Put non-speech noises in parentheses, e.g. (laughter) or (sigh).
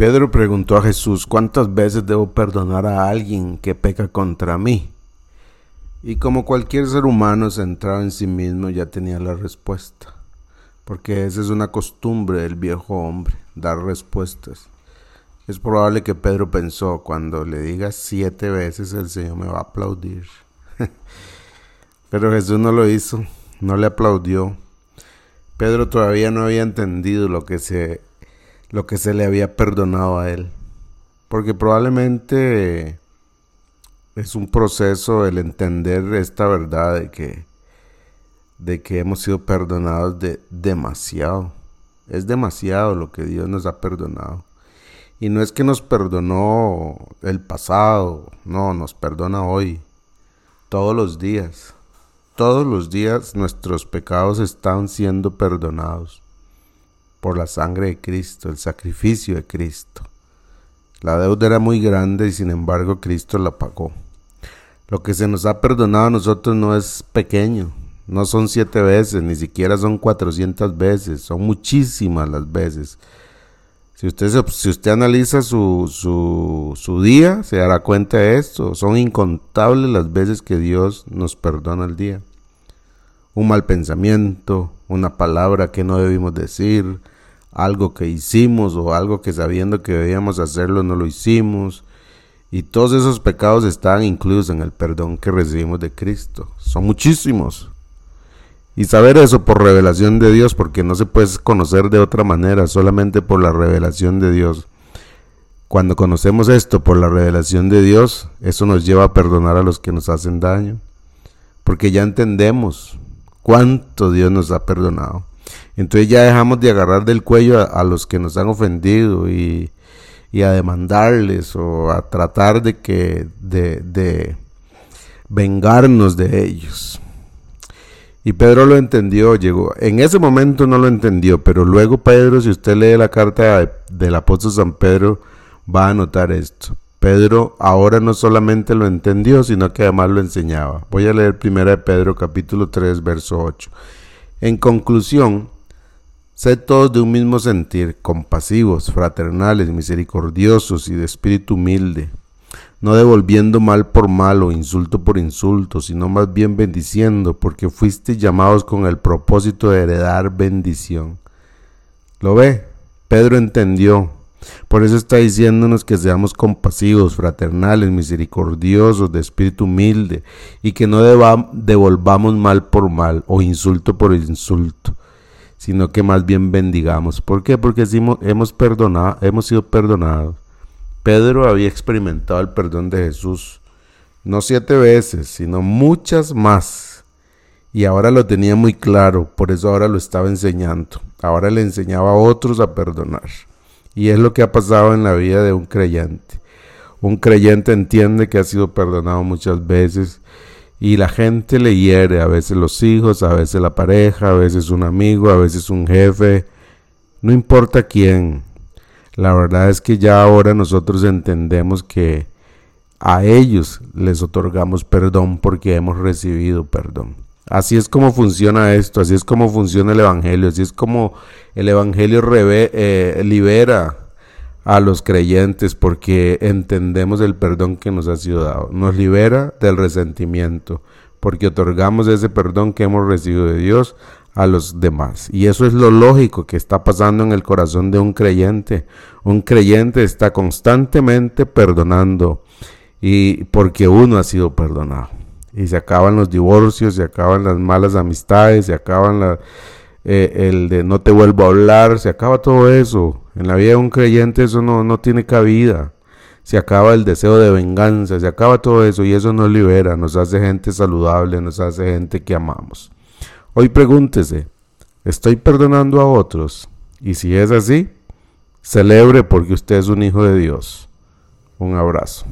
Pedro preguntó a Jesús, ¿cuántas veces debo perdonar a alguien que peca contra mí? Y como cualquier ser humano centrado en sí mismo ya tenía la respuesta, porque esa es una costumbre del viejo hombre, dar respuestas. Es probable que Pedro pensó, cuando le diga siete veces el Señor me va a aplaudir. (laughs) Pero Jesús no lo hizo, no le aplaudió. Pedro todavía no había entendido lo que se, lo que se le había perdonado a él. Porque probablemente es un proceso el entender esta verdad de que, de que hemos sido perdonados de demasiado. Es demasiado lo que Dios nos ha perdonado. Y no es que nos perdonó el pasado, no, nos perdona hoy, todos los días. Todos los días nuestros pecados están siendo perdonados por la sangre de Cristo, el sacrificio de Cristo. La deuda era muy grande y sin embargo Cristo la pagó. Lo que se nos ha perdonado a nosotros no es pequeño, no son siete veces, ni siquiera son cuatrocientas veces, son muchísimas las veces. Si usted, si usted analiza su, su, su día, se dará cuenta de esto. Son incontables las veces que Dios nos perdona el día. Un mal pensamiento, una palabra que no debimos decir, algo que hicimos o algo que sabiendo que debíamos hacerlo no lo hicimos. Y todos esos pecados están incluidos en el perdón que recibimos de Cristo. Son muchísimos. Y saber eso por revelación de Dios, porque no se puede conocer de otra manera, solamente por la revelación de Dios. Cuando conocemos esto por la revelación de Dios, eso nos lleva a perdonar a los que nos hacen daño, porque ya entendemos cuánto Dios nos ha perdonado. Entonces ya dejamos de agarrar del cuello a, los que nos han ofendido y, a demandarles o a tratar de que de, de vengarnos de ellos. Y Pedro lo entendió, llegó. En ese momento no lo entendió, pero luego Pedro, si usted lee la carta del apóstol San Pedro, va a notar esto. Pedro ahora no solamente lo entendió, sino que además lo enseñaba. Voy a leer primera de Pedro capítulo 3, verso 8. En conclusión, sed todos de un mismo sentir, compasivos, fraternales, misericordiosos y de espíritu humilde no devolviendo mal por mal o insulto por insulto, sino más bien bendiciendo, porque fuiste llamados con el propósito de heredar bendición. ¿Lo ve? Pedro entendió. Por eso está diciéndonos que seamos compasivos, fraternales, misericordiosos, de espíritu humilde, y que no devolvamos mal por mal o insulto por insulto, sino que más bien bendigamos. ¿Por qué? Porque hemos, perdonado, hemos sido perdonados Pedro había experimentado el perdón de Jesús, no siete veces, sino muchas más. Y ahora lo tenía muy claro, por eso ahora lo estaba enseñando. Ahora le enseñaba a otros a perdonar. Y es lo que ha pasado en la vida de un creyente. Un creyente entiende que ha sido perdonado muchas veces y la gente le hiere, a veces los hijos, a veces la pareja, a veces un amigo, a veces un jefe, no importa quién, la verdad es que ya ahora nosotros entendemos que a ellos les otorgamos perdón porque hemos recibido perdón. Así es como funciona esto, así es como funciona el Evangelio, así es como el Evangelio eh, libera a los creyentes porque entendemos el perdón que nos ha sido dado. Nos libera del resentimiento porque otorgamos ese perdón que hemos recibido de Dios a los demás. Y eso es lo lógico que está pasando en el corazón de un creyente. Un creyente está constantemente perdonando y porque uno ha sido perdonado. Y se acaban los divorcios, se acaban las malas amistades, se acaban eh, el de no te vuelvo a hablar, se acaba todo eso. En la vida de un creyente eso no, no tiene cabida. Se acaba el deseo de venganza, se acaba todo eso y eso nos libera, nos hace gente saludable, nos hace gente que amamos. Hoy pregúntese, ¿estoy perdonando a otros? Y si es así, celebre porque usted es un hijo de Dios. Un abrazo.